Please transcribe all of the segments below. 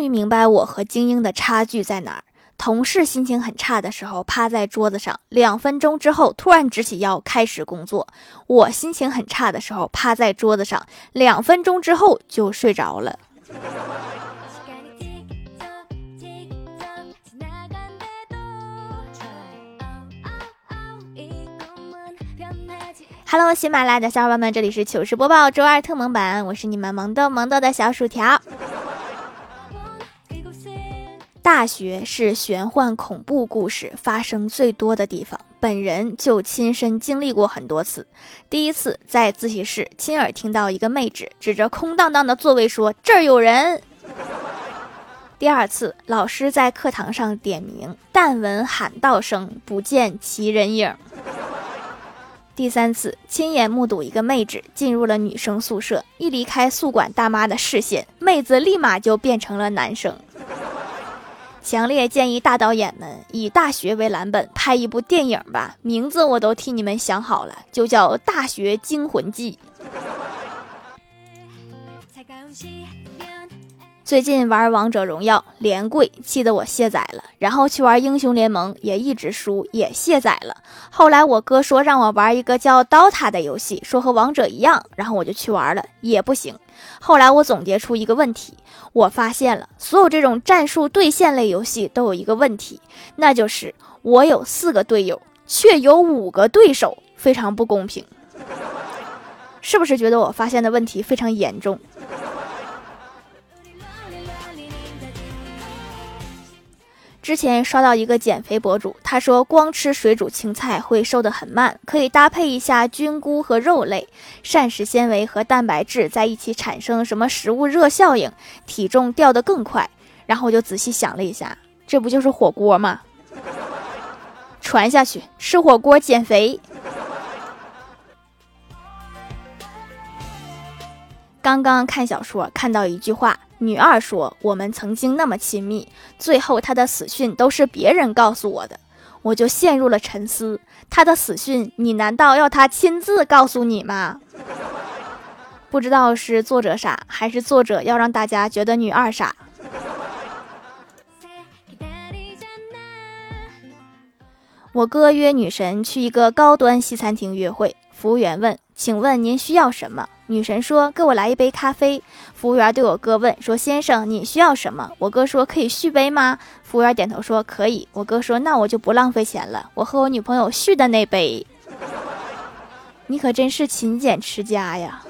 终于明白我和精英的差距在哪儿。同事心情很差的时候，趴在桌子上，两分钟之后突然直起腰开始工作；我心情很差的时候，趴在桌子上，两分钟之后就睡着了。Hello，喜马拉雅的小伙伴们，这里是糗事播报周二特萌版，我是你们萌豆萌豆的小薯条。大学是玄幻恐怖故事发生最多的地方，本人就亲身经历过很多次。第一次在自习室亲耳听到一个妹纸指着空荡荡的座位说：“这儿有人。”第二次，老师在课堂上点名，但闻喊道声，不见其人影。第三次，亲眼目睹一个妹纸进入了女生宿舍，一离开宿管大妈的视线，妹子立马就变成了男生。强烈建议大导演们以大学为蓝本拍一部电影吧，名字我都替你们想好了，就叫《大学惊魂记》。最近玩王者荣耀连跪，气得我卸载了，然后去玩英雄联盟也一直输，也卸载了。后来我哥说让我玩一个叫 DOTA 的游戏，说和王者一样，然后我就去玩了，也不行。后来我总结出一个问题，我发现了所有这种战术对线类游戏都有一个问题，那就是我有四个队友，却有五个对手，非常不公平。是不是觉得我发现的问题非常严重？之前刷到一个减肥博主，他说光吃水煮青菜会瘦得很慢，可以搭配一下菌菇和肉类，膳食纤维和蛋白质在一起产生什么食物热效应，体重掉得更快。然后我就仔细想了一下，这不就是火锅吗？传下去，吃火锅减肥。刚刚看小说看到一句话。女二说：“我们曾经那么亲密，最后她的死讯都是别人告诉我的，我就陷入了沉思。她的死讯，你难道要她亲自告诉你吗？不知道是作者傻，还是作者要让大家觉得女二傻。”我哥约女神去一个高端西餐厅约会，服务员问：“请问您需要什么？”女神说：“给我来一杯咖啡。”服务员对我哥问：“说先生，你需要什么？”我哥说：“可以续杯吗？”服务员点头说：“可以。”我哥说：“那我就不浪费钱了，我和我女朋友续的那杯。”你可真是勤俭持家呀！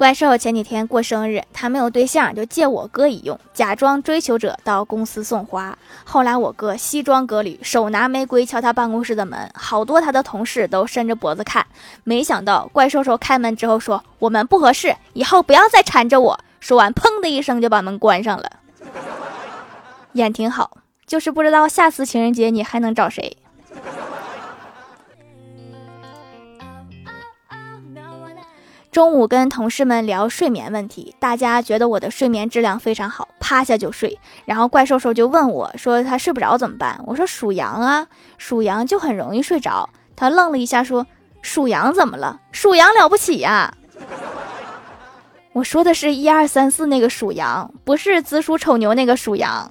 怪兽前几天过生日，他没有对象，就借我哥一用，假装追求者到公司送花。后来我哥西装革履，手拿玫瑰敲他办公室的门，好多他的同事都伸着脖子看。没想到怪兽兽开门之后说：“我们不合适，以后不要再缠着我。”说完，砰的一声就把门关上了。演挺好，就是不知道下次情人节你还能找谁。中午跟同事们聊睡眠问题，大家觉得我的睡眠质量非常好，趴下就睡。然后怪兽兽就问我说：“他睡不着怎么办？”我说：“属羊啊，属羊就很容易睡着。”他愣了一下说：“属羊怎么了？属羊了不起呀？”我说的是一二三四那个属羊，不是子鼠丑牛那个属羊。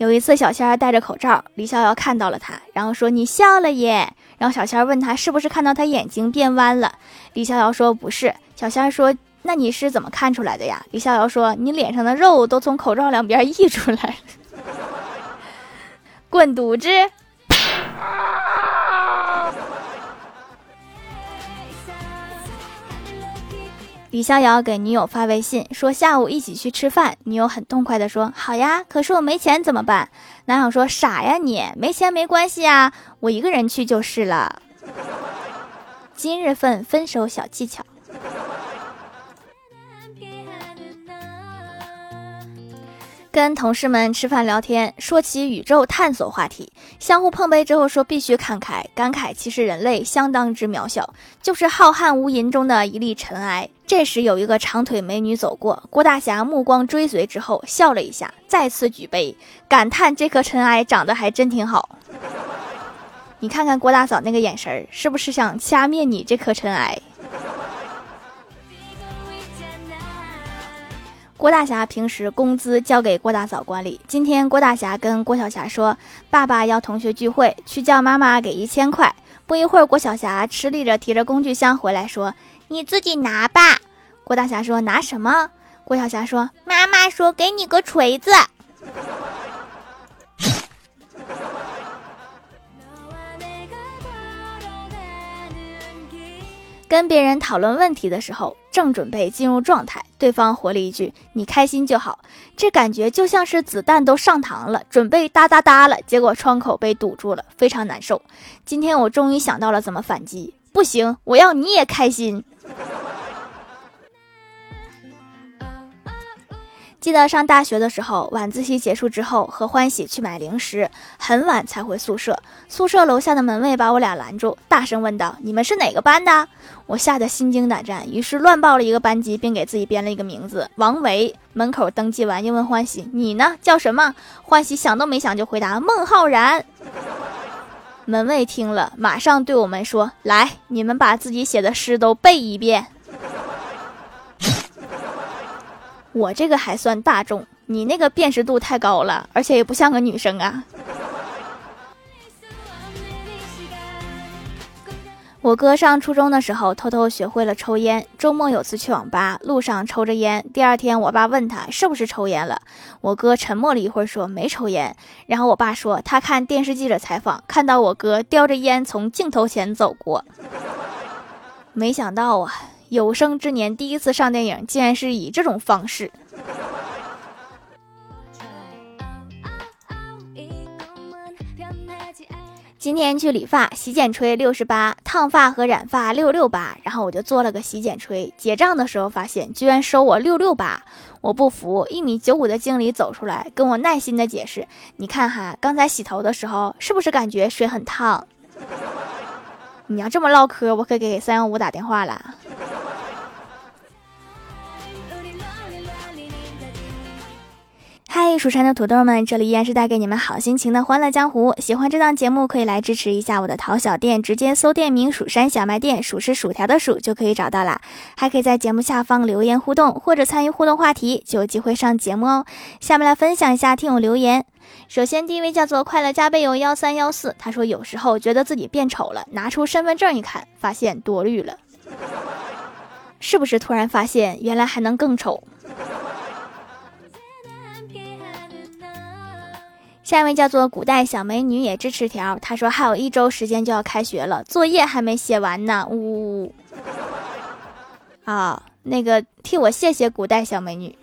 有一次，小仙儿戴着口罩，李逍遥看到了他，然后说：“你笑了耶。”然后小仙儿问他是不是看到他眼睛变弯了。李逍遥说：“不是。”小仙儿说：“那你是怎么看出来的呀？”李逍遥说：“你脸上的肉都从口罩两边溢出来了。”滚犊子！李逍遥给女友发微信说下午一起去吃饭，女友很痛快的说好呀，可是我没钱怎么办？男友说傻呀你，没钱没关系啊，我一个人去就是了。今日份分手小技巧。跟同事们吃饭聊天，说起宇宙探索话题，相互碰杯之后说必须看开，感慨其实人类相当之渺小，就是浩瀚无垠中的一粒尘埃。这时有一个长腿美女走过，郭大侠目光追随之后笑了一下，再次举杯，感叹这颗尘埃长得还真挺好。你看看郭大嫂那个眼神，是不是想掐灭你这颗尘埃？郭大侠平时工资交给郭大嫂管理。今天郭大侠跟郭小霞说：“爸爸要同学聚会，去叫妈妈给一千块。”不一会儿，郭小霞吃力着提着工具箱回来，说：“你自己拿吧。”郭大侠说：“拿什么？”郭小霞说：“妈妈说给你个锤子。”跟别人讨论问题的时候，正准备进入状态，对方回了一句：“你开心就好。”这感觉就像是子弹都上膛了，准备哒哒哒了，结果窗口被堵住了，非常难受。今天我终于想到了怎么反击，不行，我要你也开心。记得上大学的时候，晚自习结束之后，和欢喜去买零食，很晚才回宿舍。宿舍楼下的门卫把我俩拦住，大声问道：“你们是哪个班的？”我吓得心惊胆战，于是乱报了一个班级，并给自己编了一个名字——王维。门口登记完，又问欢喜：“你呢？叫什么？”欢喜想都没想就回答：“孟浩然。” 门卫听了，马上对我们说：“来，你们把自己写的诗都背一遍。”我这个还算大众，你那个辨识度太高了，而且也不像个女生啊。我哥上初中的时候偷偷学会了抽烟，周末有次去网吧，路上抽着烟。第二天我爸问他是不是抽烟了，我哥沉默了一会儿说没抽烟。然后我爸说他看电视记者采访，看到我哥叼着烟从镜头前走过。没想到啊。有生之年第一次上电影，竟然是以这种方式。今天去理发，洗剪吹六十八，烫发和染发六六八，然后我就做了个洗剪吹。结账的时候发现，居然收我六六八，我不服。一米九五的经理走出来，跟我耐心的解释：“你看哈，刚才洗头的时候，是不是感觉水很烫？你要这么唠嗑，我可给三幺五打电话了。”嗨，蜀山的土豆们，这里依然是带给你们好心情的欢乐江湖。喜欢这档节目，可以来支持一下我的淘小店，直接搜店名“蜀山小卖店”，数是薯条的数就可以找到啦。还可以在节目下方留言互动，或者参与互动话题，就有机会上节目哦。下面来分享一下听友留言。首先第一位叫做快乐加倍有幺三幺四，他说有时候觉得自己变丑了，拿出身份证一看，发现多虑了。是不是突然发现原来还能更丑？下一位叫做古代小美女也支持条，他说还有一周时间就要开学了，作业还没写完呢。呜呜呜啊，那个替我谢谢古代小美女。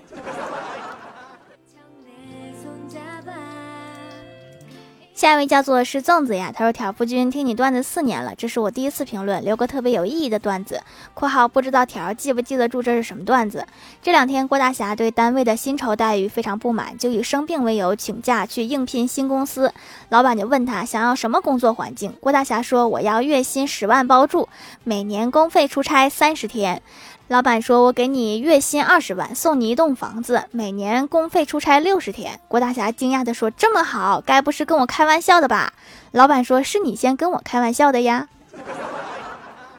下一位叫做是粽子呀，他说：“条夫君听你段子四年了，这是我第一次评论，留个特别有意义的段子。”（括号不知道条记不记得住这是什么段子？）这两天郭大侠对单位的薪酬待遇非常不满，就以生病为由请假去应聘新公司。老板就问他想要什么工作环境，郭大侠说：“我要月薪十万包住，每年公费出差三十天。”老板说：“我给你月薪二十万，送你一栋房子，每年公费出差六十天。”郭大侠惊讶地说：“这么好，该不是跟我开玩笑的吧？”老板说：“是你先跟我开玩笑的呀。”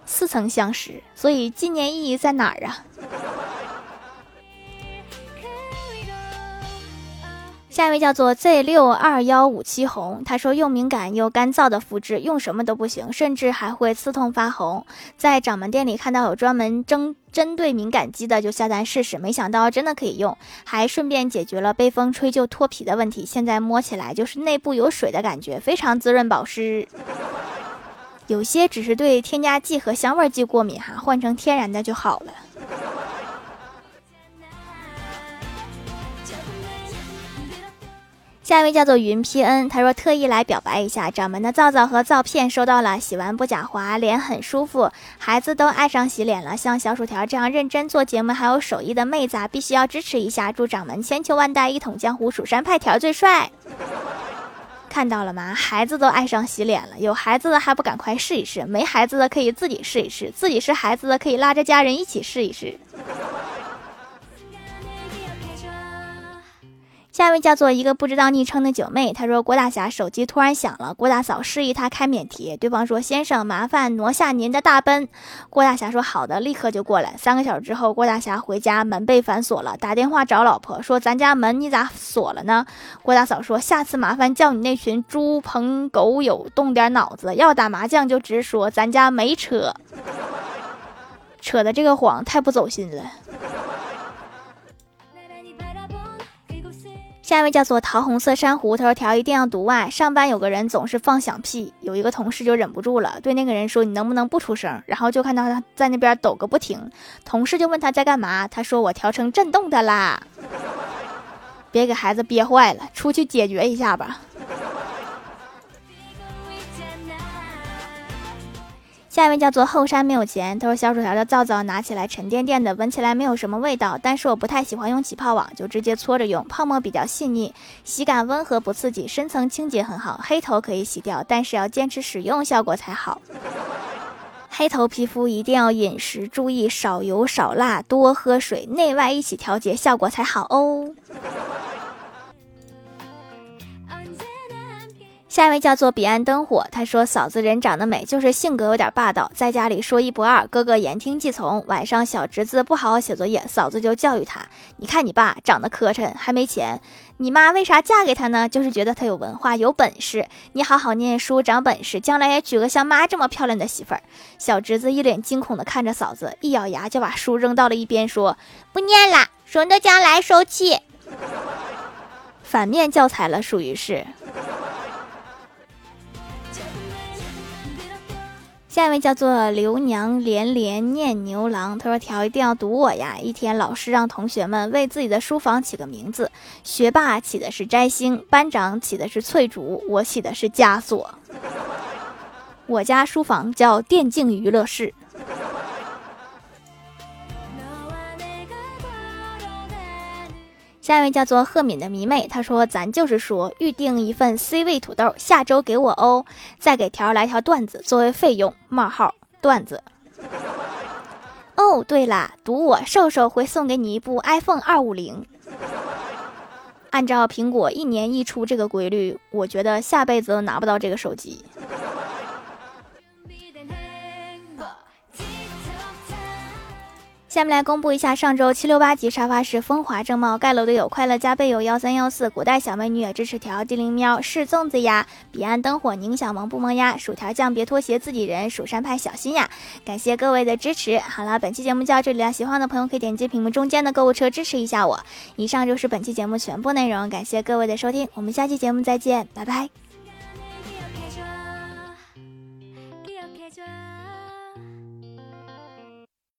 似曾相识，所以纪念意义在哪儿啊？下一位叫做 Z 六二幺五七红，他说又敏感又干燥的肤质，用什么都不行，甚至还会刺痛发红。在掌门店里看到有专门针针对敏感肌的，就下单试试，没想到真的可以用，还顺便解决了被风吹就脱皮的问题。现在摸起来就是内部有水的感觉，非常滋润保湿。有些只是对添加剂和香味剂过敏哈，换成天然的就好了。下一位叫做云 P N，他说特意来表白一下，掌门的皂皂和皂片收到了，洗完不假滑，脸很舒服，孩子都爱上洗脸了。像小薯条这样认真做节目还有手艺的妹子啊，必须要支持一下，祝掌门千秋万代，一统江湖，蜀山派条最帅。看到了吗？孩子都爱上洗脸了，有孩子的还不赶快试一试？没孩子的可以自己试一试，自己是孩子的可以拉着家人一起试一试。下一位叫做一个不知道昵称的九妹，她说郭大侠手机突然响了，郭大嫂示意他开免提，对方说先生麻烦挪下您的大奔，郭大侠说好的，立刻就过来。三个小时之后，郭大侠回家门被反锁了，打电话找老婆说咱家门你咋锁了呢？郭大嫂说下次麻烦叫你那群猪朋狗友动点脑子，要打麻将就直说，咱家没车，扯的这个谎太不走心了。下一位叫做桃红色珊瑚，他说调一定要读啊！上班有个人总是放响屁，有一个同事就忍不住了，对那个人说：“你能不能不出声？”然后就看到他在那边抖个不停，同事就问他在干嘛，他说：“我调成震动的啦。”别给孩子憋坏了，出去解决一下吧。下一位叫做后山没有钱，他说小薯条的皂皂拿起来沉甸甸的，闻起来没有什么味道，但是我不太喜欢用起泡网，就直接搓着用，泡沫比较细腻，洗感温和不刺激，深层清洁很好，黑头可以洗掉，但是要坚持使用效果才好。黑头皮肤一定要饮食注意少油少辣，多喝水，内外一起调节效果才好哦。下一位叫做彼岸灯火，他说：“嫂子人长得美，就是性格有点霸道，在家里说一不二，哥哥言听计从。晚上小侄子不好好写作业，嫂子就教育他：你看你爸长得磕碜，还没钱，你妈为啥嫁给他呢？就是觉得他有文化有本事。你好好念书，长本事，将来也娶个像妈这么漂亮的媳妇儿。”小侄子一脸惊恐的看着嫂子，一咬牙就把书扔到了一边，说：“不念了，省得将来受气。”反面教材了，属于是。下一位叫做刘娘连连念牛郎，他说：“条一定要读我呀！一天，老师让同学们为自己的书房起个名字，学霸起的是摘星，班长起的是翠竹，我起的是枷锁。我家书房叫电竞娱乐室。”下一位叫做赫敏的迷妹，她说：“咱就是说，预定一份 C 位土豆，下周给我哦。再给条来条段子作为费用。冒号段子。哦，对了，赌我瘦瘦会送给你一部 iPhone 二五零。按照苹果一年一出这个规律，我觉得下辈子都拿不到这个手机。”下面来公布一下上周七六八级沙发是风华正茂盖楼的有快乐加倍有幺三幺四古代小美女也支持条精灵喵是粽子呀彼岸灯火宁小萌不萌呀薯条酱别拖鞋自己人蜀山派小心呀感谢各位的支持好了本期节目就到这里了喜欢的朋友可以点击屏幕中间的购物车支持一下我以上就是本期节目全部内容感谢各位的收听我们下期节目再见拜拜。